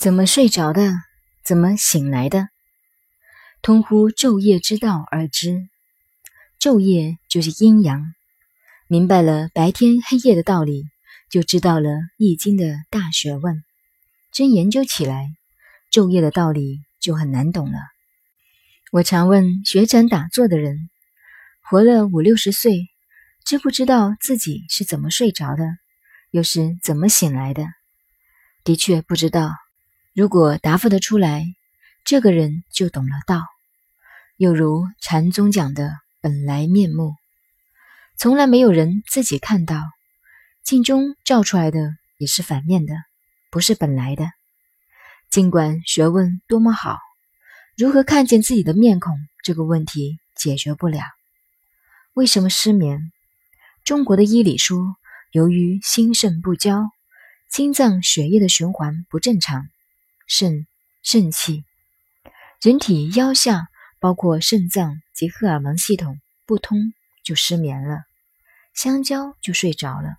怎么睡着的？怎么醒来的？通乎昼夜之道而知。昼夜就是阴阳，明白了白天黑夜的道理，就知道了《易经》的大学问。真研究起来，昼夜的道理就很难懂了。我常问学禅打坐的人，活了五六十岁，知不知道自己是怎么睡着的，又是怎么醒来的？的确不知道。如果答复得出来，这个人就懂了道。又如禅宗讲的本来面目，从来没有人自己看到，镜中照出来的也是反面的，不是本来的。尽管学问多么好，如何看见自己的面孔这个问题解决不了。为什么失眠？中国的医理说，由于心肾不交，心脏血液的循环不正常。肾、肾气，人体腰下包括肾脏及荷尔蒙系统不通，就失眠了；香蕉就睡着了。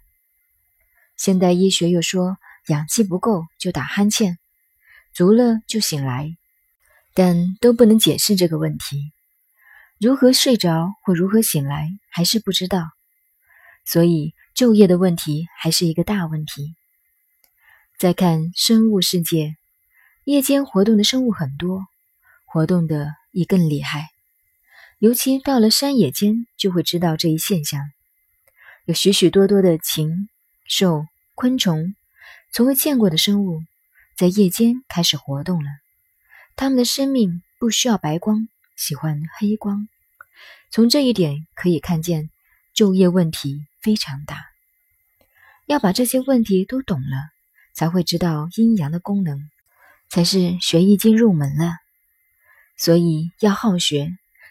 现代医学又说，氧气不够就打鼾欠，足了就醒来，但都不能解释这个问题。如何睡着或如何醒来，还是不知道。所以昼夜的问题还是一个大问题。再看生物世界。夜间活动的生物很多，活动的也更厉害。尤其到了山野间，就会知道这一现象。有许许多多的禽兽、昆虫，从未见过的生物，在夜间开始活动了。它们的生命不需要白光，喜欢黑光。从这一点可以看见，昼夜问题非常大。要把这些问题都懂了，才会知道阴阳的功能。才是学易经入门了，所以要好学，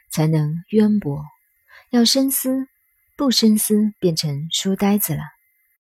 才能渊博；要深思，不深思变成书呆子了。